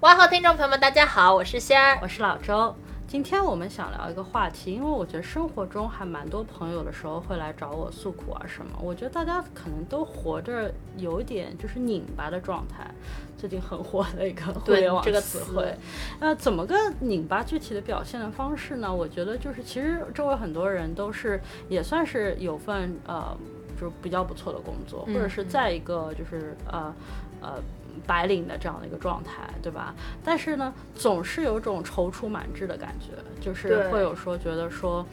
哇好，听众朋友们，大家好，我是仙儿，我是老周。今天我们想聊一个话题，因为我觉得生活中还蛮多朋友的时候会来找我诉苦啊什么。我觉得大家可能都活着有一点就是拧巴的状态，最近很火的一个互联网这个词汇。那怎么个拧巴？具体的表现的方式呢？我觉得就是其实周围很多人都是也算是有份呃，就是比较不错的工作，或者是在一个就是呃呃。白领的这样的一个状态，对吧？但是呢，总是有种踌躇满志的感觉，就是会有说觉得说，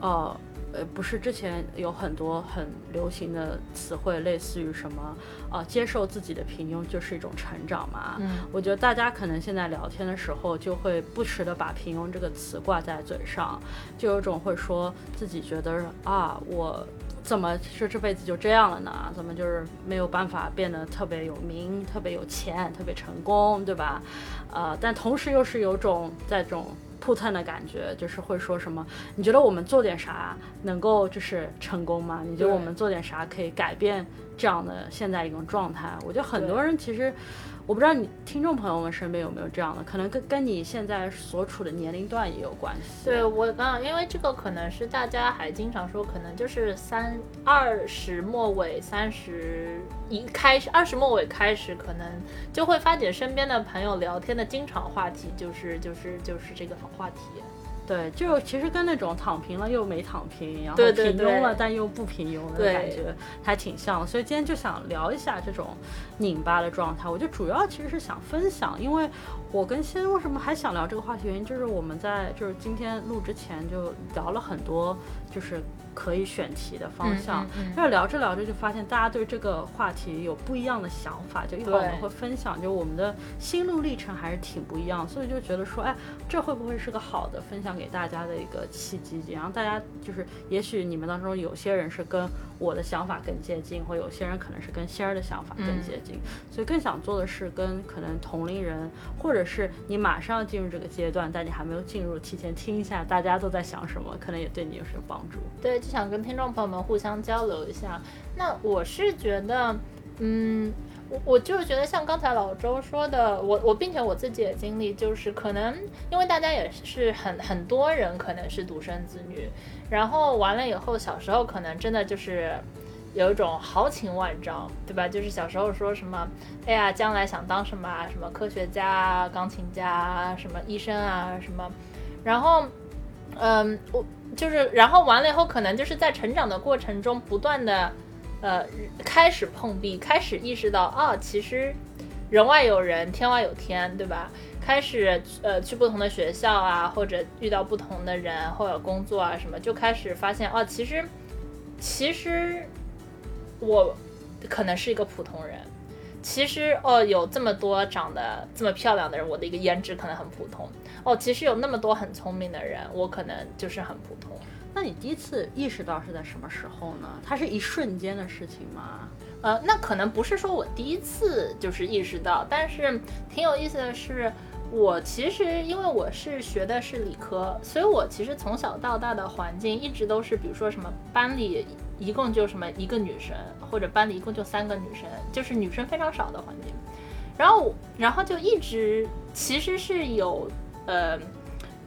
呃呃，不是之前有很多很流行的词汇，类似于什么呃，接受自己的平庸就是一种成长嘛。嗯，我觉得大家可能现在聊天的时候，就会不时的把平庸这个词挂在嘴上，就有种会说自己觉得啊，我。怎么说这辈子就这样了呢？怎么就是没有办法变得特别有名、特别有钱、特别成功，对吧？呃，但同时又是有种在这种扑腾的感觉，就是会说什么？你觉得我们做点啥能够就是成功吗？你觉得我们做点啥可以改变这样的现在一种状态？我觉得很多人其实。我不知道你听众朋友们身边有没有这样的，可能跟跟你现在所处的年龄段也有关系。对我刚刚，因为这个可能是大家还经常说，可能就是三二十末尾三十一开始，二十末尾开始，可能就会发觉身边的朋友聊天的经常话题就是就是就是这个话题。对，就其实跟那种躺平了又没躺平，然后平庸了但又不平庸的感觉还挺像。所以今天就想聊一下这种拧巴的状态。我就主要其实是想分享，因为我跟先为什么还想聊这个话题，原因就是我们在就是今天录之前就聊了很多，就是。可以选题的方向，但是聊着聊着就发现大家对这个话题有不一样的想法，就一会儿我们会分享，就我们的心路历程还是挺不一样，所以就觉得说，哎，这会不会是个好的分享给大家的一个契机？然后大家就是，也许你们当中有些人是跟我的想法更接近，或有些人可能是跟仙儿的想法更接近，所以更想做的是跟可能同龄人，或者是你马上要进入这个阶段，但你还没有进入，提前听一下大家都在想什么，可能也对你有什么帮助。对。就想跟听众朋友们互相交流一下。那我是觉得，嗯，我我就是觉得像刚才老周说的，我我并且我自己的经历就是，可能因为大家也是很很多人可能是独生子女，然后完了以后，小时候可能真的就是有一种豪情万丈，对吧？就是小时候说什么，哎呀，将来想当什么，什么科学家、钢琴家、什么医生啊，什么，然后，嗯，我。就是，然后完了以后，可能就是在成长的过程中，不断的，呃，开始碰壁，开始意识到，啊，其实人外有人，天外有天，对吧？开始，呃，去不同的学校啊，或者遇到不同的人，或者工作啊什么，就开始发现，哦，其实，其实我可能是一个普通人。其实哦，有这么多长得这么漂亮的人，我的一个颜值可能很普通。哦，其实有那么多很聪明的人，我可能就是很普通。那你第一次意识到是在什么时候呢？它是一瞬间的事情吗？呃，那可能不是说我第一次就是意识到，但是挺有意思的是，我其实因为我是学的是理科，所以我其实从小到大的环境一直都是，比如说什么班里。一共就什么一个女生，或者班里一共就三个女生，就是女生非常少的环境。然后，然后就一直其实是有，呃，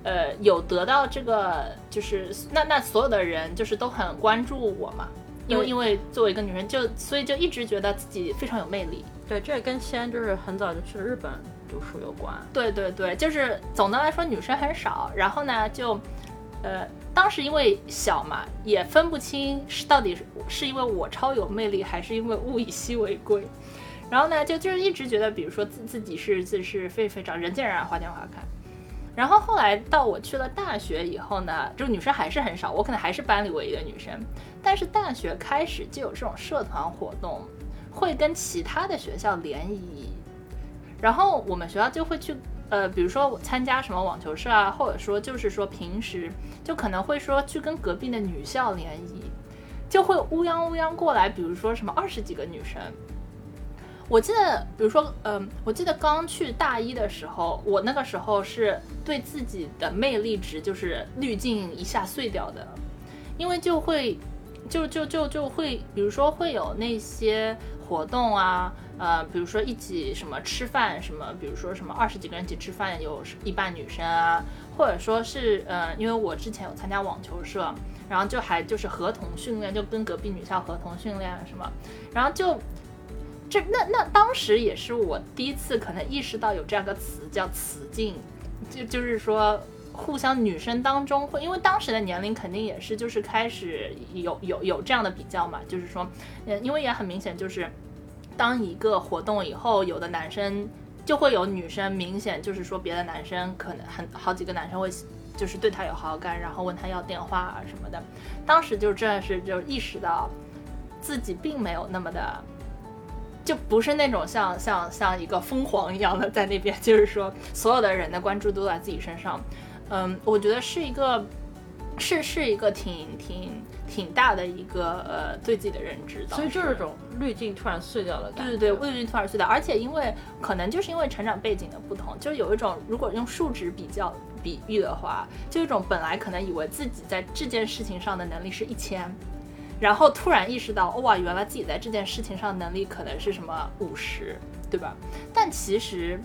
呃，有得到这个，就是那那所有的人就是都很关注我嘛，因为因为作为一个女生，就所以就一直觉得自己非常有魅力。对，这也跟西安就是很早就去了日本读书有关。对对对，就是总的来说女生很少，然后呢就。呃，当时因为小嘛，也分不清是到底是是因为我超有魅力，还是因为物以稀为贵。然后呢，就就是一直觉得，比如说自自己是自是非非常人见人爱花见花开。然后后来到我去了大学以后呢，就女生还是很少，我可能还是班里唯一的女生。但是大学开始就有这种社团活动，会跟其他的学校联谊，然后我们学校就会去。呃，比如说我参加什么网球社啊，或者说就是说平时就可能会说去跟隔壁的女校联谊，就会乌泱乌泱过来，比如说什么二十几个女生。我记得，比如说，嗯，我记得刚去大一的时候，我那个时候是对自己的魅力值就是滤镜一下碎掉的，因为就会，就就就就会，比如说会有那些活动啊，呃，比如说一起什么吃饭什么，比如说什么二十几个人一起吃饭，有一半女生啊，或者说是，呃，因为我之前有参加网球社，然后就还就是合同训练，就跟隔壁女校合同训练什么，然后就。这那那当时也是我第一次可能意识到有这样个词叫“雌竞”，就就是说互相女生当中会，因为当时的年龄肯定也是就是开始有有有这样的比较嘛，就是说，嗯，因为也很明显就是当一个活动以后，有的男生就会有女生明显就是说别的男生可能很好几个男生会就是对他有好感，然后问他要电话啊什么的，当时就真的是就意识到自己并没有那么的。就不是那种像像像一个疯狂一样的在那边，就是说所有的人的关注都在自己身上，嗯，我觉得是一个是是一个挺挺挺大的一个呃对自己的认知，所以就是种滤镜突然碎掉了，对对对，滤镜突然碎掉，而且因为可能就是因为成长背景的不同，就有一种如果用数值比较比喻的话，就一种本来可能以为自己在这件事情上的能力是一千。然后突然意识到，哇，原来自己在这件事情上能力可能是什么五十，对吧？但其实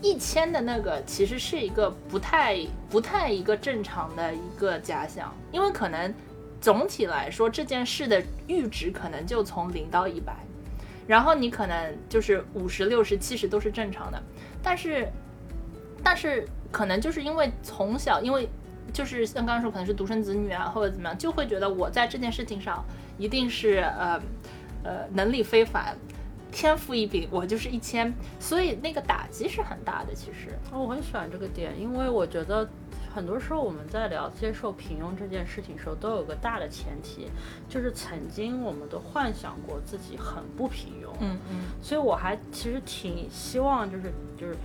一千的那个其实是一个不太不太一个正常的一个假想，因为可能总体来说这件事的阈值可能就从零到一百，然后你可能就是五十六十七十都是正常的，但是但是可能就是因为从小因为。就是像刚刚说，可能是独生子女啊，或者怎么样，就会觉得我在这件事情上一定是呃呃能力非凡，天赋异禀，我就是一千，所以那个打击是很大的。其实，我很喜欢这个点，因为我觉得很多时候我们在聊接受平庸这件事情时候，都有个大的前提，就是曾经我们都幻想过自己很不平庸。嗯嗯，所以我还其实挺希望，就是就是。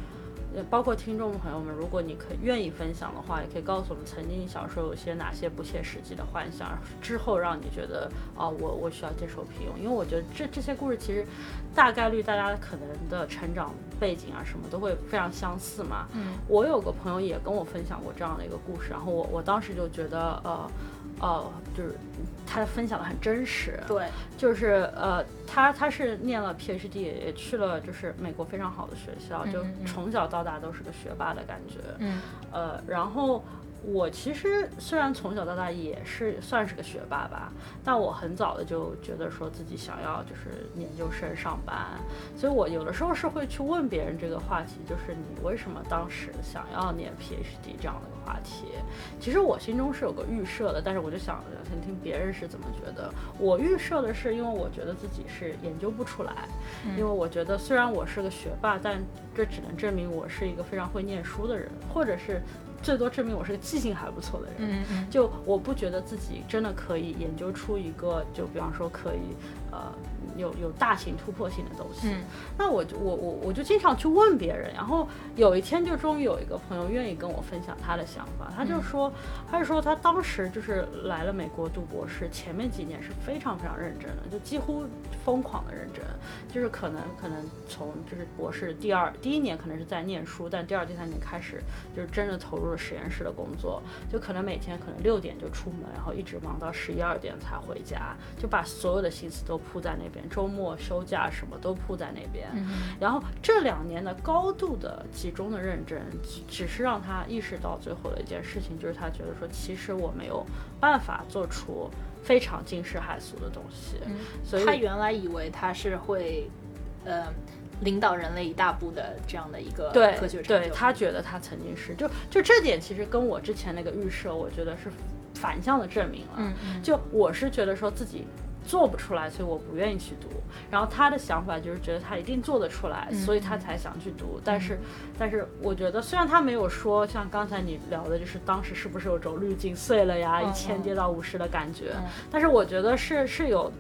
包括听众朋友们，如果你可愿意分享的话，也可以告诉我们，曾经小时候有些哪些不切实际的幻想，之后让你觉得啊，我我需要接受平庸。因为我觉得这这些故事其实大概率大家可能的成长背景啊什么都会非常相似嘛。嗯，我有个朋友也跟我分享过这样的一个故事，然后我我当时就觉得呃。哦，就是他分享的很真实，对，就是呃，他他是念了 PhD，也去了就是美国非常好的学校，就从小到大都是个学霸的感觉，嗯，呃，然后。我其实虽然从小到大也是算是个学霸吧，但我很早的就觉得说自己想要就是研究生上班，所以我有的时候是会去问别人这个话题，就是你为什么当时想要念 PhD 这样的一个话题。其实我心中是有个预设的，但是我就想听听别人是怎么觉得。我预设的是，因为我觉得自己是研究不出来，因为我觉得虽然我是个学霸，但这只能证明我是一个非常会念书的人，或者是。最多证明我是个记性还不错的人，嗯嗯，就我不觉得自己真的可以研究出一个，就比方说可以，呃。有有大型突破性的东西，那我就我我我就经常去问别人，然后有一天就终于有一个朋友愿意跟我分享他的想法，他就说，他就说他当时就是来了美国读博士，前面几年是非常非常认真的，就几乎疯狂的认真，就是可能可能从就是博士第二第一年可能是在念书，但第二第三年开始就是真的投入了实验室的工作，就可能每天可能六点就出门，然后一直忙到十一二点才回家，就把所有的心思都扑在那边。周末休假什么都铺在那边，然后这两年的高度的集中的认真，只是让他意识到最后的一件事情，就是他觉得说，其实我没有办法做出非常惊世骇俗的东西。所以他原来以为他是会，呃，领导人类一大步的这样的一个科学对他觉得他曾经是，就就这点其实跟我之前那个预设，我觉得是反向的证明了。嗯，就我是觉得说自己。做不出来，所以我不愿意去读。然后他的想法就是觉得他一定做得出来，所以他才想去读。但是，但是我觉得虽然他没有说像刚才你聊的，就是当时是不是有种滤镜碎了呀，一千跌到五十的感觉。但是我觉得是是有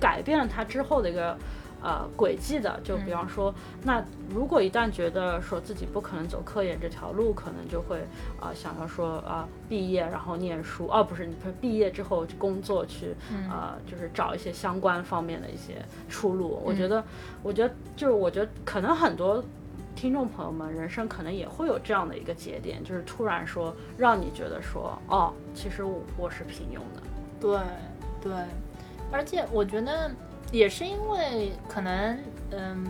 改变了他之后的一个呃轨迹的。就比方说，那如果一旦觉得说自己不可能走科研这条路，可能就会啊想要说啊毕业然后念书，哦不是，你毕业之后工作去啊就是找一些相关方面的一些出路。我觉得，我觉得就是我觉得可能很多。听众朋友们，人生可能也会有这样的一个节点，就是突然说让你觉得说，哦，其实我我是平庸的。对对，而且我觉得也是因为可能，嗯，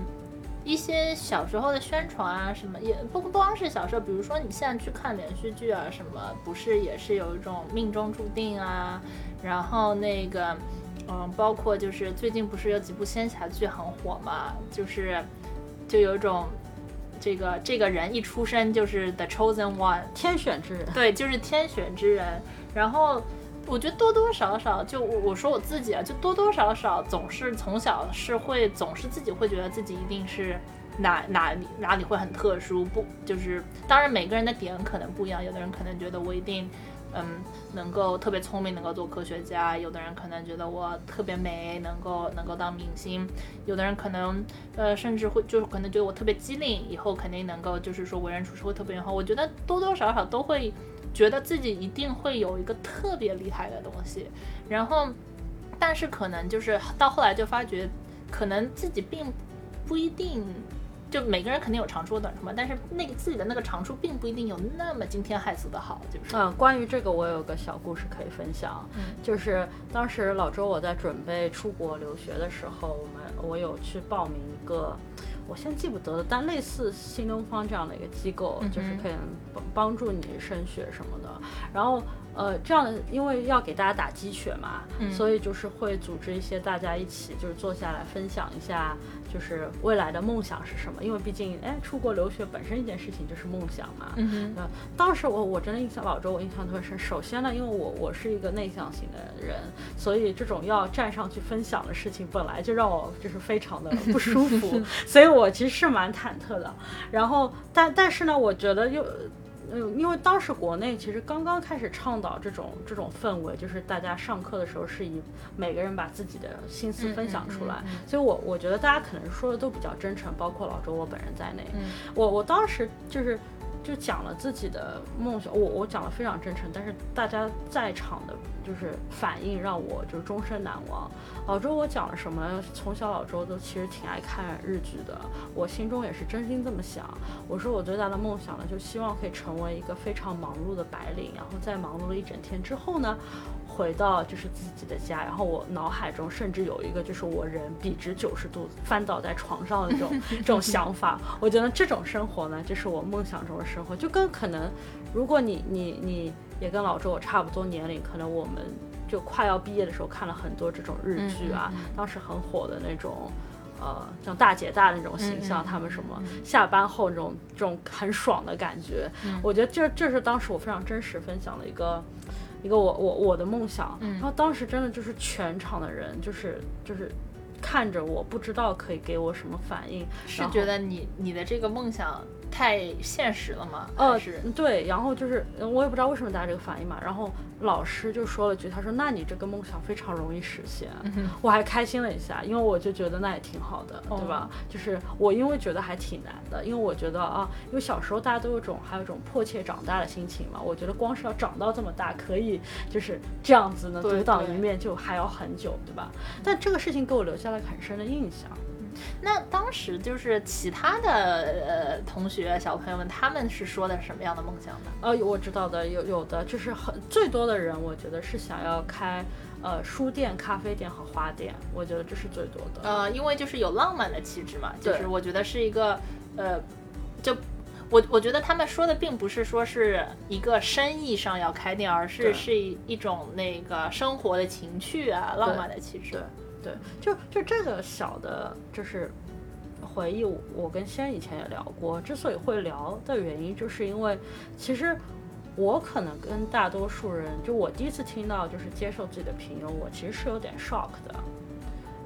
一些小时候的宣传啊什么，也不不光是小时候，比如说你现在去看连续剧啊什么，不是也是有一种命中注定啊，然后那个，嗯，包括就是最近不是有几部仙侠剧很火嘛，就是就有一种。这个这个人一出生就是 the chosen one，天选之人。对，就是天选之人。然后我觉得多多少少，就我我说我自己啊，就多多少少总是从小是会总是自己会觉得自己一定是哪哪里哪里会很特殊，不就是当然每个人的点可能不一样，有的人可能觉得我一定。嗯，能够特别聪明，能够做科学家。有的人可能觉得我特别美，能够能够当明星。有的人可能，呃，甚至会就是可能觉得我特别机灵，以后肯定能够就是说为人处事会特别好。我觉得多多少少都会觉得自己一定会有一个特别厉害的东西。然后，但是可能就是到后来就发觉，可能自己并不一定。就每个人肯定有长处和短处嘛，但是那个自己的那个长处并不一定有那么惊天骇俗的好，就是。嗯，关于这个我有个小故事可以分享，就是当时老周我在准备出国留学的时候，我们我有去报名一个，我现在记不得了，但类似新东方这样的一个机构，就是可以帮帮助你升学什么的，然后。呃，这样的，因为要给大家打鸡血嘛，所以就是会组织一些大家一起，就是坐下来分享一下，就是未来的梦想是什么。因为毕竟，哎，出国留学本身一件事情就是梦想嘛。嗯呃，当时我我真的印象老周，我印象特别深。首先呢，因为我我是一个内向型的人，所以这种要站上去分享的事情，本来就让我就是非常的不舒服，所以我其实是蛮忐忑的。然后，但但是呢，我觉得又。嗯，因为当时国内其实刚刚开始倡导这种这种氛围，就是大家上课的时候是以每个人把自己的心思分享出来，所以我我觉得大家可能说的都比较真诚，包括老周我本人在内。我我当时就是就讲了自己的梦想，我我讲的非常真诚，但是大家在场的。就是反应让我就终身难忘。老周，我讲了什么？从小老周都其实挺爱看日剧的，我心中也是真心这么想。我说我最大的梦想呢，就希望可以成为一个非常忙碌的白领，然后在忙碌了一整天之后呢，回到就是自己的家，然后我脑海中甚至有一个就是我人笔直九十度翻倒在床上的这种 这种想法。我觉得这种生活呢，就是我梦想中的生活，就跟可能如果你你你。也跟老周我差不多年龄，可能我们就快要毕业的时候看了很多这种日剧啊，当时很火的那种，呃，像大姐大那种形象，他们什么下班后那种这种很爽的感觉，我觉得这这是当时我非常真实分享的一个一个我我我的梦想，然后当时真的就是全场的人就是就是看着我不知道可以给我什么反应，是觉得你你的这个梦想。太现实了吗？呃，对，然后就是我也不知道为什么大家这个反应嘛。然后老师就说了句，他说：“那你这个梦想非常容易实现。”我还开心了一下，因为我就觉得那也挺好的，对吧？就是我因为觉得还挺难的，因为我觉得啊，因为小时候大家都有种还有种迫切长大的心情嘛。我觉得光是要长到这么大，可以就是这样子呢，独当一面就还要很久，对吧？但这个事情给我留下了很深的印象。那当时就是其他的呃同学小朋友们，他们是说的什么样的梦想呢？呃，我知道的有有的就是很最多的人，我觉得是想要开呃书店、咖啡店和花店，我觉得这是最多的。呃，因为就是有浪漫的气质嘛，就是我觉得是一个呃，就我我觉得他们说的并不是说是一个生意上要开店，而是是一种那个生活的情趣啊，浪漫的气质。对。对，就就这个小的，就是回忆。我跟仙以前也聊过，之所以会聊的原因，就是因为其实我可能跟大多数人，就我第一次听到就是接受自己的平庸，我其实是有点 shock 的。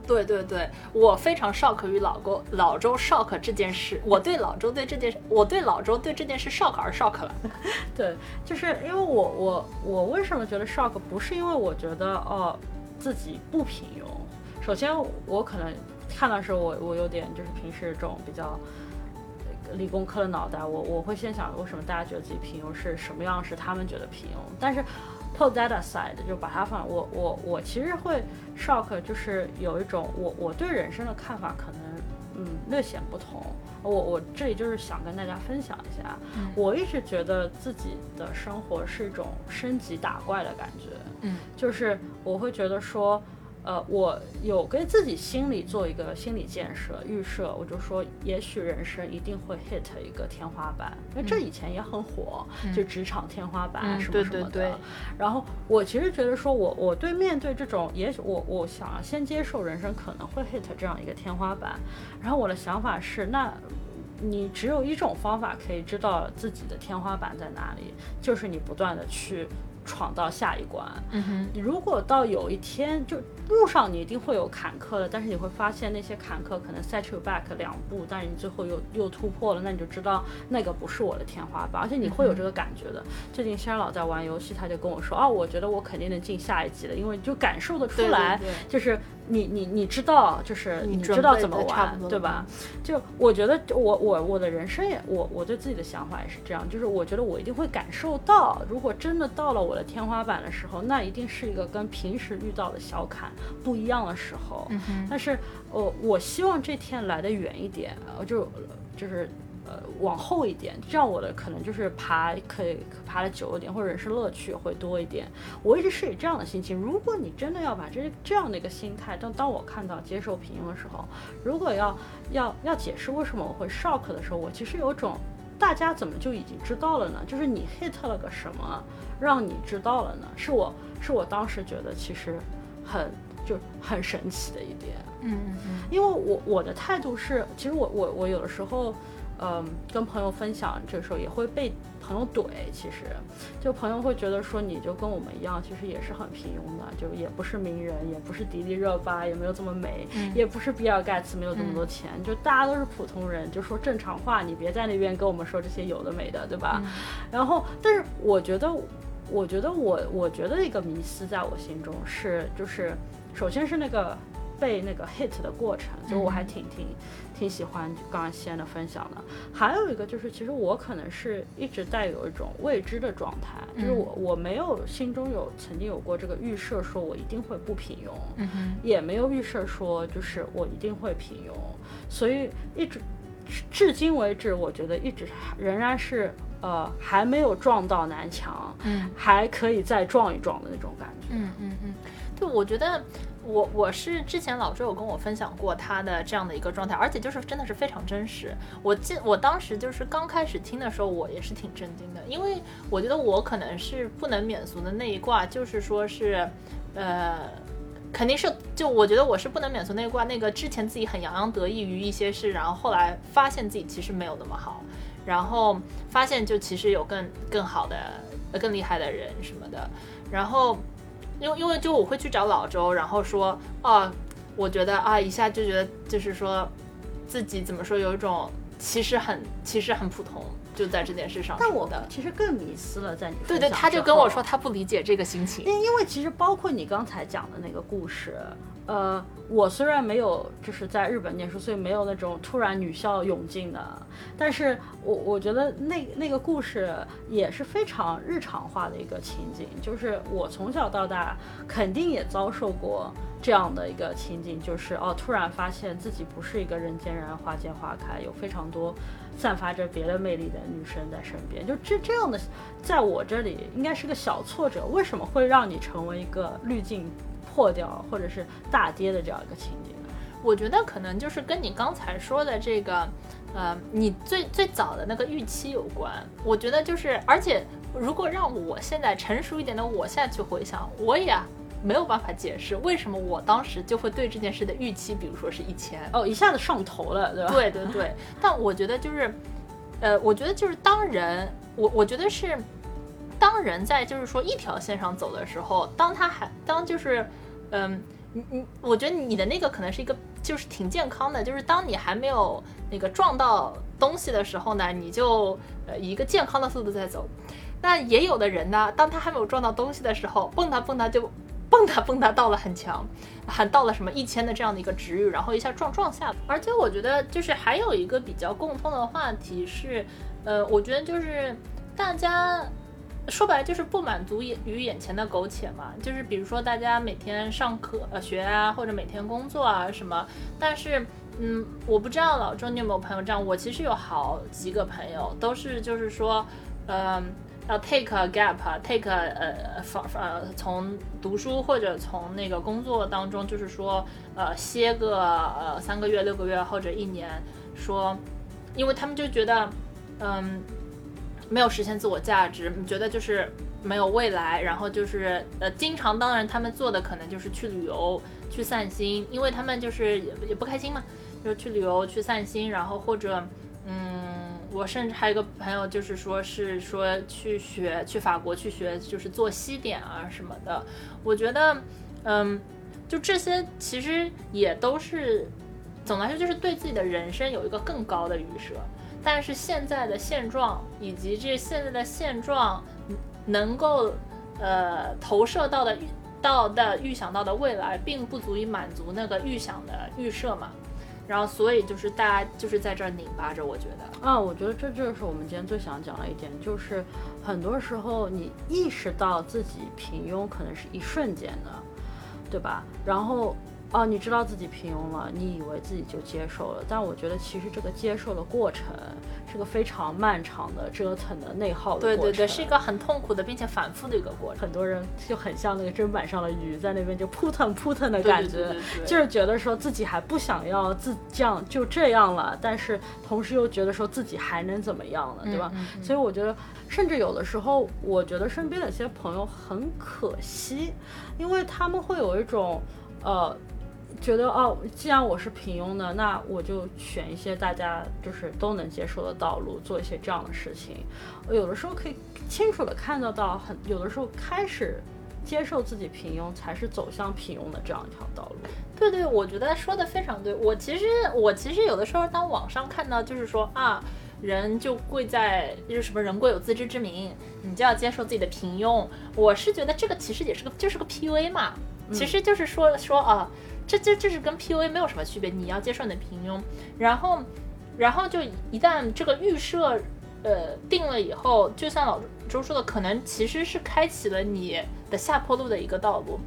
对对对，我非常 shock 于老公老周 shock 这件事。我对老周对这件事，我对老周对这件事 shock 而 shock 了。对，就是因为我我我为什么觉得 shock，不是因为我觉得哦自己不平庸。首先，我可能看的时候我我有点就是平时这种比较理工科的脑袋，我我会先想为什么大家觉得自己平庸是什么样是他们觉得平庸，但是 put that aside 就把它放我我我其实会 shock 就是有一种我我对人生的看法可能嗯略显不同。我我这里就是想跟大家分享一下，我一直觉得自己的生活是一种升级打怪的感觉，嗯，就是我会觉得说。呃，我有给自己心里做一个心理建设预设，我就说，也许人生一定会 hit 一个天花板，因为这以前也很火，就职场天花板什么什么的。然后我其实觉得说，我我对面对这种，也许我我想要先接受人生可能会 hit 这样一个天花板，然后我的想法是，那你只有一种方法可以知道自己的天花板在哪里，就是你不断的去。闯到下一关。嗯哼，如果到有一天，就路上你一定会有坎坷的，但是你会发现那些坎坷可能 set you back 两步，但是你最后又又突破了，那你就知道那个不是我的天花板，而且你会有这个感觉的。最近仙人老在玩游戏，他就跟我说，哦，我觉得我肯定能进下一级的，因为就感受得出来，就是。你你你知道，就是你知道怎么玩，对吧？就我觉得，我我我的人生也，我我对自己的想法也是这样，就是我觉得我一定会感受到，如果真的到了我的天花板的时候，那一定是一个跟平时遇到的小坎不一样的时候。但是，我我希望这天来的远一点，就就是。呃，往后一点，这样我的可能就是爬可以爬的久一点，或者人生乐趣会多一点。我一直是以这样的心情。如果你真的要把这这样的一个心态，当当我看到接受平庸的时候，如果要要要解释为什么我会 shock 的时候，我其实有种大家怎么就已经知道了呢？就是你 hit 了个什么，让你知道了呢？是我是我当时觉得其实很就很神奇的一点。嗯嗯，因为我我的态度是，其实我我我有的时候。嗯，跟朋友分享这时候也会被朋友怼。其实，就朋友会觉得说，你就跟我们一样，其实也是很平庸的，就也不是名人，也不是迪丽热巴，也没有这么美，也不是比尔盖茨，没有这么多钱，就大家都是普通人，就说正常话，你别在那边跟我们说这些有的没的，对吧？然后，但是我觉得，我觉得我，我觉得一个迷思在我心中是，就是首先是那个。被那个 hit 的过程，就我还挺挺挺喜欢刚刚西安的分享的。还有一个就是，其实我可能是一直带有一种未知的状态，就是我我没有心中有曾经有过这个预设，说我一定会不平庸，也没有预设说就是我一定会平庸，所以一直至今为止，我觉得一直仍然是呃还没有撞到南墙，嗯，还可以再撞一撞的那种感觉，嗯嗯嗯，对，我觉得。我我是之前老周有跟我分享过他的这样的一个状态，而且就是真的是非常真实。我记我当时就是刚开始听的时候，我也是挺震惊的，因为我觉得我可能是不能免俗的那一卦，就是说是，呃，肯定是就我觉得我是不能免俗那一卦。那个之前自己很洋洋得意于一些事，然后后来发现自己其实没有那么好，然后发现就其实有更更好的、更厉害的人什么的，然后。因为因为就我会去找老周，然后说啊，我觉得啊，一下就觉得就是说，自己怎么说有一种其实很其实很普通，就在这件事上。但我的其实更迷失了，在你对对，他就跟我说他不理解这个心情，因因为其实包括你刚才讲的那个故事。呃，我虽然没有就是在日本念书，所以没有那种突然女校涌进的，但是我我觉得那那个故事也是非常日常化的一个情景，就是我从小到大肯定也遭受过这样的一个情景，就是哦，突然发现自己不是一个人见人爱花见花开，有非常多散发着别的魅力的女生在身边，就这这样的，在我这里应该是个小挫折，为什么会让你成为一个滤镜？破掉或者是大跌的这样一个情景，我觉得可能就是跟你刚才说的这个，呃，你最最早的那个预期有关。我觉得就是，而且如果让我现在成熟一点的，我现在去回想，我也没有办法解释为什么我当时就会对这件事的预期，比如说是一千哦，一下子上头了，对吧？对对对。但我觉得就是，呃，我觉得就是当人，我我觉得是当人在就是说一条线上走的时候，当他还当就是。嗯，你你，我觉得你的那个可能是一个，就是挺健康的，就是当你还没有那个撞到东西的时候呢，你就呃以一个健康的速度在走。那也有的人呢，当他还没有撞到东西的时候，蹦跶蹦跶就嘣蹦跶蹦跶到了很强，还到了什么一千的这样的一个值域，然后一下撞撞下。而且我觉得就是还有一个比较共通的话题是，呃，我觉得就是大家说白了就是不满足于眼前的苟且嘛，就是比如说大家每天上课呃学啊，或者每天工作啊什么，但是。嗯，我不知道老周你有没有朋友这样？我其实有好几个朋友，都是就是说，嗯，要 take a gap，take 呃，放呃，从读书或者从那个工作当中，就是说，呃，歇个呃三个月、六个月或者一年，说，因为他们就觉得，嗯，没有实现自我价值，你觉得就是没有未来，然后就是呃，经常当然他们做的可能就是去旅游、去散心，因为他们就是也也不开心嘛。就是去旅游去散心，然后或者，我甚至还有一个朋友，就是说是说去学去法国去学，就是做西点啊什么的。我觉得，嗯，就这些其实也都是，总的来说就是对自己的人生有一个更高的预设。但是现在的现状以及这现在的现状能够呃投射到的到的预想到的未来，并不足以满足那个预想的预设嘛。然后，所以就是大家就是在这儿拧巴着，我觉得啊，我觉得这就是我们今天最想讲的一点，就是很多时候你意识到自己平庸，可能是一瞬间的，对吧？然后。哦，你知道自己平庸了，你以为自己就接受了，但我觉得其实这个接受的过程是个非常漫长的、折腾的、内耗的过程。对对对，是一个很痛苦的，并且反复的一个过程。很多人就很像那个砧板上的鱼，在那边就扑腾扑腾的感觉，就是觉得说自己还不想要自这样就这样了，但是同时又觉得说自己还能怎么样了，对吧？所以我觉得，甚至有的时候，我觉得身边的一些朋友很可惜，因为他们会有一种呃。觉得哦，既然我是平庸的，那我就选一些大家就是都能接受的道路，做一些这样的事情。有的时候可以清楚的看得到，很有的时候开始接受自己平庸，才是走向平庸的这样一条道路。对对，我觉得说的非常对。我其实我其实有的时候当网上看到就是说啊，人就贵在就是什么人贵有自知之明，你就要接受自己的平庸。我是觉得这个其实也是个就是个 PUA 嘛，其实就是说说啊。这这这是跟 PUA 没有什么区别，你要接受你的平庸，然后，然后就一旦这个预设，呃，定了以后，就像老周说的，可能其实是开启了你的下坡路的一个道路。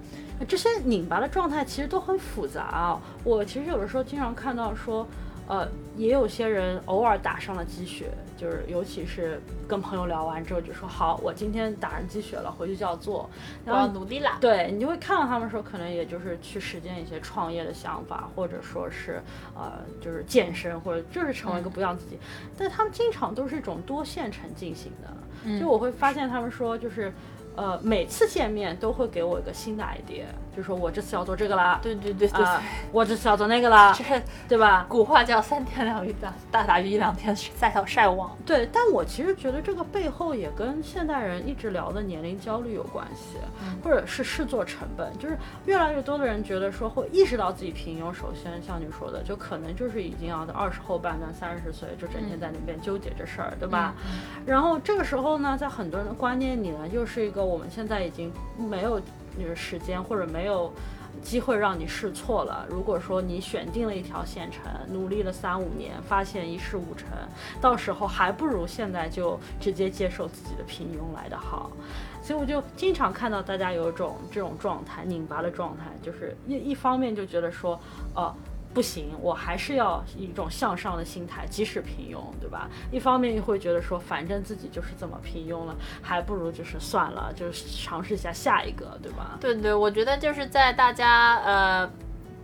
这些拧巴的状态其实都很复杂啊。我其实有的时候经常看到说。呃，也有些人偶尔打上了鸡血，就是尤其是跟朋友聊完之后就说好，我今天打上鸡血了，回去就要做，然后努力啦。对你就会看到他们说，可能也就是去实践一些创业的想法，或者说是呃，就是健身，或者就是成为一个不一样自己。但他们经常都是一种多线程进行的，就我会发现他们说就是。呃，每次见面都会给我一个新的 idea，就说我这次要做这个啦，对对对对，我这次要做那个啦，这对吧？古话叫三天两鱼大大打鱼一两天晒到晒网。对，但我其实觉得这个背后也跟现代人一直聊的年龄焦虑有关系，或者是试做成本，就是越来越多的人觉得说会意识到自己平庸。首先像你说的，就可能就是已经要在二十后半段三十岁，就整天在那边纠结这事儿，对吧？然后这个时候呢，在很多人的观念里呢，又是一个。我们现在已经没有那个时间或者没有机会让你试错了。如果说你选定了一条线程，努力了三五年，发现一事无成，到时候还不如现在就直接接受自己的平庸来的好。所以我就经常看到大家有一种这种状态，拧巴的状态，就是一一方面就觉得说，呃。不行，我还是要一种向上的心态，即使平庸，对吧？一方面又会觉得说，反正自己就是这么平庸了，还不如就是算了，就是尝试一下下一个，对吧？对对，我觉得就是在大家呃，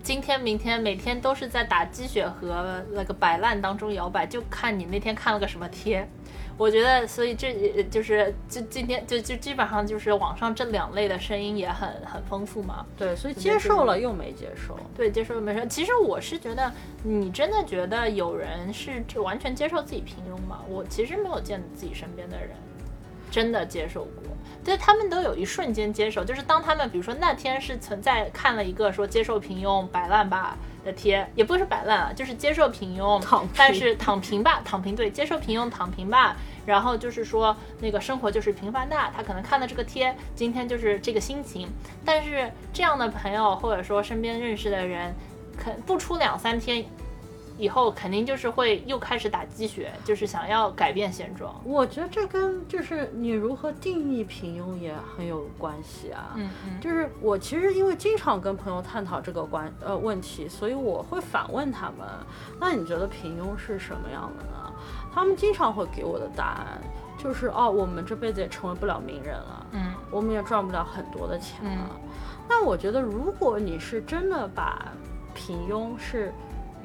今天、明天、每天都是在打鸡血和那个摆烂当中摇摆，就看你那天看了个什么贴。我觉得，所以这也就是就今天就就基本上就是网上这两类的声音也很很丰富嘛。对，所以接受了又没接受。对，接受又没受。其实我是觉得，你真的觉得有人是完全接受自己平庸吗？我其实没有见自己身边的人真的接受过。对他们都有一瞬间接受，就是当他们比如说那天是存在看了一个说接受平庸摆烂吧的贴，也不是摆烂啊，就是接受平庸，但是躺平吧，躺平对，接受平庸，躺平吧。然后就是说那个生活就是平凡的，他可能看了这个贴，今天就是这个心情。但是这样的朋友或者说身边认识的人，肯不出两三天。以后肯定就是会又开始打鸡血，就是想要改变现状。我觉得这跟就是你如何定义平庸也很有关系啊。嗯嗯，就是我其实因为经常跟朋友探讨这个关呃问题，所以我会反问他们：那你觉得平庸是什么样的呢？他们经常会给我的答案就是哦，我们这辈子也成为不了名人了，嗯，我们也赚不了很多的钱了。那我觉得如果你是真的把平庸是。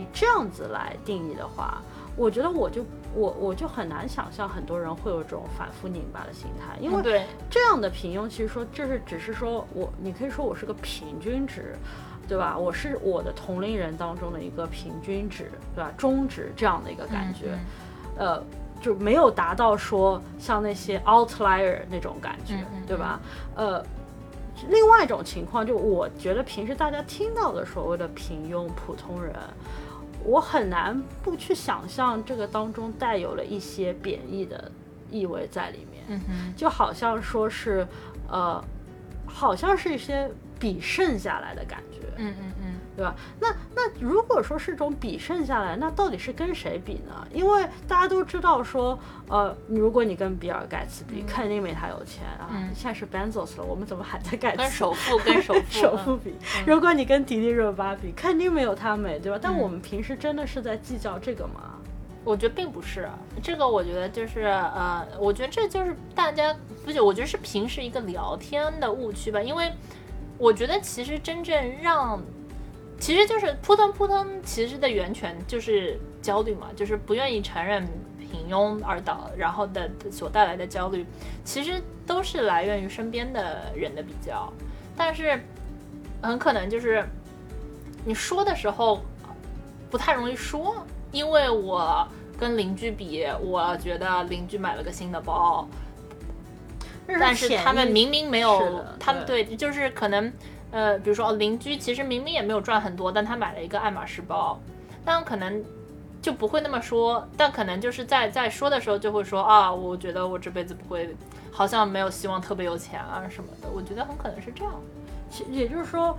以这样子来定义的话，我觉得我就我我就很难想象很多人会有这种反复拧巴的心态，因为这样的平庸其实说就是只是说我你可以说我是个平均值，对吧？我是我的同龄人当中的一个平均值，对吧？中值这样的一个感觉，呃，就没有达到说像那些 outlier 那种感觉，对吧？呃，另外一种情况，就我觉得平时大家听到的所谓的平庸普通人。我很难不去想象这个当中带有了一些贬义的意味在里面，就好像说是，呃，好像是一些比剩下来的感觉，嗯嗯嗯。对吧？那那如果说是种比剩下来，那到底是跟谁比呢？因为大家都知道说，呃，如果你跟比尔盖茨比，肯定没他有钱啊。现在是 Benzos 了，我们怎么还在盖茨？跟首富 跟首富首富比，如果你跟迪丽热巴比，肯定没有他美，对吧？但我们平时真的是在计较这个吗？我觉得并不是，这个我觉得就是呃，我觉得这就是大家不是，我觉得是平时一个聊天的误区吧。因为我觉得其实真正让其实就是扑腾扑腾，其实的源泉就是焦虑嘛，就是不愿意承认平庸而导，然后的所带来的焦虑，其实都是来源于身边的人的比较，但是很可能就是你说的时候不太容易说，因为我跟邻居比，我觉得邻居买了个新的包，但是他们明明没有，他们对，就是可能。呃，比如说哦，邻居其实明明也没有赚很多，但他买了一个爱马仕包，但可能就不会那么说，但可能就是在在说的时候就会说啊，我觉得我这辈子不会，好像没有希望特别有钱啊什么的，我觉得很可能是这样。其也就是说，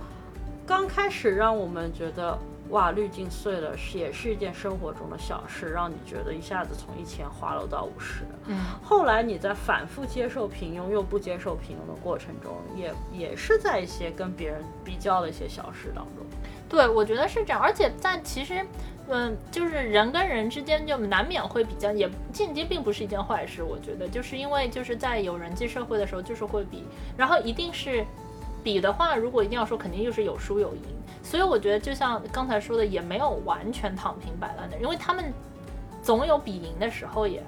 刚开始让我们觉得。哇，滤镜碎了，是也是一件生活中的小事，让你觉得一下子从一千滑落到五十。嗯，后来你在反复接受平庸又不接受平庸的过程中，也也是在一些跟别人比较的一些小事当中。对，我觉得是这样。而且在其实，嗯，就是人跟人之间就难免会比较，也间接并不是一件坏事。我觉得就是因为就是在有人际社会的时候，就是会比，然后一定是比的话，如果一定要说，肯定就是有输有赢。所以我觉得，就像刚才说的，也没有完全躺平摆烂的，因为他们总有比赢的时候，也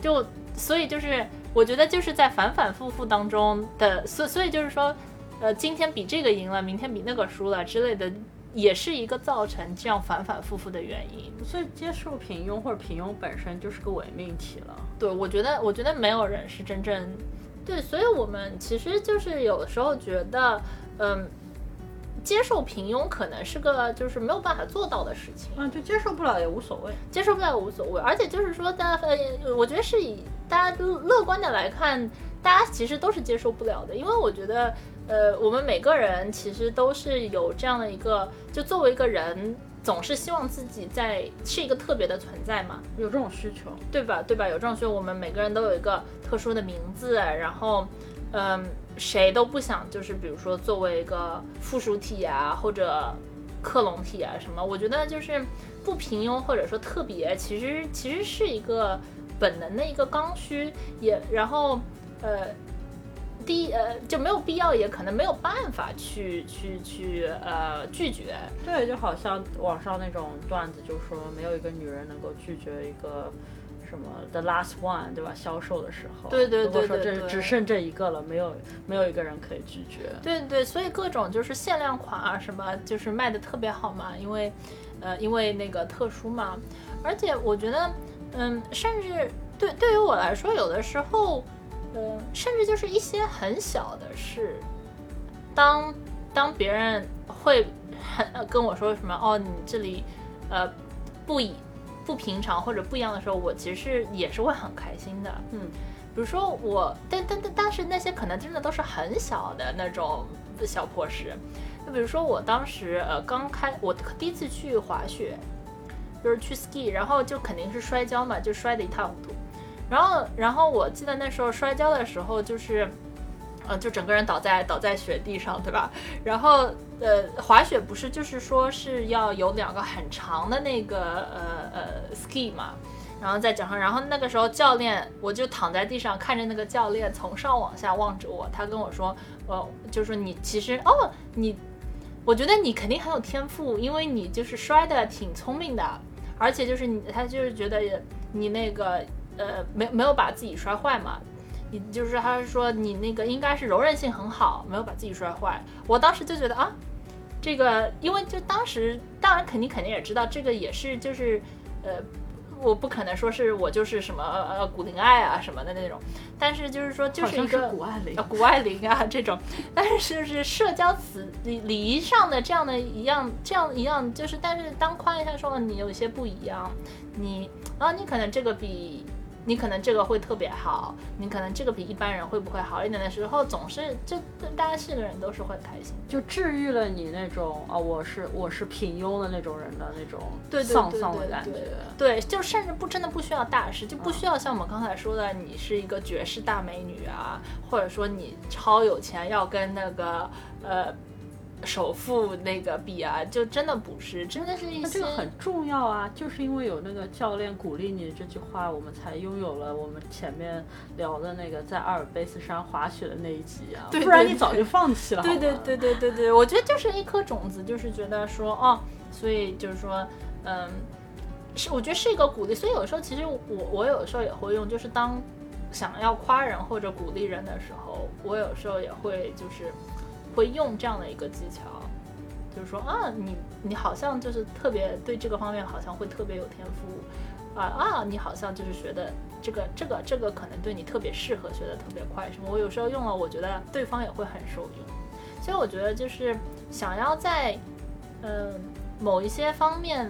就所以就是我觉得就是在反反复复当中的，所所以就是说，呃，今天比这个赢了，明天比那个输了之类的，也是一个造成这样反反复复的原因。所以接受平庸或者平庸本身就是个伪命题了。对，我觉得我觉得没有人是真正对，所以我们其实就是有的时候觉得，嗯。接受平庸可能是个就是没有办法做到的事情，嗯，就接受不了也无所谓，接受不了也无所谓。而且就是说，大家呃，我觉得是以大家都乐观的来看，大家其实都是接受不了的，因为我觉得，呃，我们每个人其实都是有这样的一个，就作为一个人，总是希望自己在是一个特别的存在嘛，有这种需求，对吧？对吧？有这种需求，我们每个人都有一个特殊的名字，然后，嗯。谁都不想，就是比如说作为一个附属体啊，或者克隆体啊什么，我觉得就是不平庸或者说特别，其实其实是一个本能的一个刚需，也然后呃，第一呃就没有必要，也可能没有办法去去去呃拒绝。对，就好像网上那种段子，就说没有一个女人能够拒绝一个。什么 the last one 对吧？销售的时候，对对对对对，只剩这一个了，没有没有一个人可以拒绝。对对，所以各种就是限量款啊，什么就是卖的特别好嘛，因为，呃，因为那个特殊嘛。而且我觉得，嗯，甚至对对于我来说，有的时候，嗯，甚至就是一些很小的事，当当别人会很跟我说什么哦，你这里呃不以不平常或者不一样的时候，我其实也是会很开心的。嗯，比如说我，但但但但是那些可能真的都是很小的那种小破事。就比如说我当时呃刚开我第一次去滑雪，就是去 ski，然后就肯定是摔跤嘛，就摔得一塌糊涂。然后，然后我记得那时候摔跤的时候，就是，呃，就整个人倒在倒在雪地上，对吧？然后，呃，滑雪不是就是说是要有两个很长的那个呃呃 ski 嘛，然后再脚上，然后那个时候教练，我就躺在地上看着那个教练从上往下望着我，他跟我说，呃，就说你其实哦，你，我觉得你肯定很有天赋，因为你就是摔的挺聪明的，而且就是你，他就是觉得你那个。呃，没没有把自己摔坏嘛？你就是他是说你那个应该是柔韧性很好，没有把自己摔坏。我当时就觉得啊，这个因为就当时当然肯定肯定也知道这个也是就是呃，我不可能说是我就是什么呃古灵爱啊什么的那种，但是就是说就是一个古爱玲古爱玲啊这种，但是就是社交词礼礼仪上的这样的一样这样一样就是，但是当夸一下说你有一些不一样，你啊你可能这个比。你可能这个会特别好，你可能这个比一般人会不会好一点的时候，总是就大家是个人都是会开心，就治愈了你那种啊，我是我是平庸的那种人的那种丧丧的感觉。对，就甚至不真的不需要大师，就不需要像我们刚才说的，你是一个绝世大美女啊，或者说你超有钱要跟那个呃。首富那个比啊，就真的不是，真的是一些。这个很重要啊，就是因为有那个教练鼓励你这句话，我们才拥有了我们前面聊的那个在阿尔卑斯山滑雪的那一集啊，不然你早就放弃了。对对对对对对，我觉得就是一颗种子，就是觉得说哦，所以就是说，嗯，是我觉得是一个鼓励，所以有时候其实我我有时候也会用，就是当想要夸人或者鼓励人的时候，我有时候也会就是。会用这样的一个技巧，就是说啊，你你好像就是特别对这个方面好像会特别有天赋，啊啊，你好像就是学的这个这个这个可能对你特别适合，学的特别快什么。我有时候用了，我觉得对方也会很受用。所以我觉得就是想要在嗯某一些方面，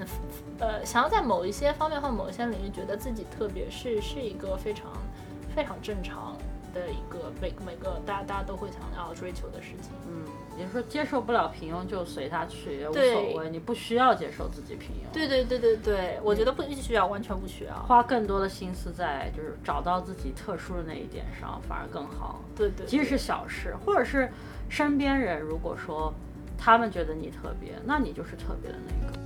呃，想要在某一些方面或某一些领域觉得自己特别是是一个非常非常正常。的一个每每个大家大家都会想要追求的事情，嗯，也就是说接受不了平庸就随他去也无所谓，你不需要接受自己平庸。对对对对对，我觉得不需要，完全不需要，花更多的心思在就是找到自己特殊的那一点上，反而更好。对对，即使是小事，或者是身边人如果说他们觉得你特别，那你就是特别的那个。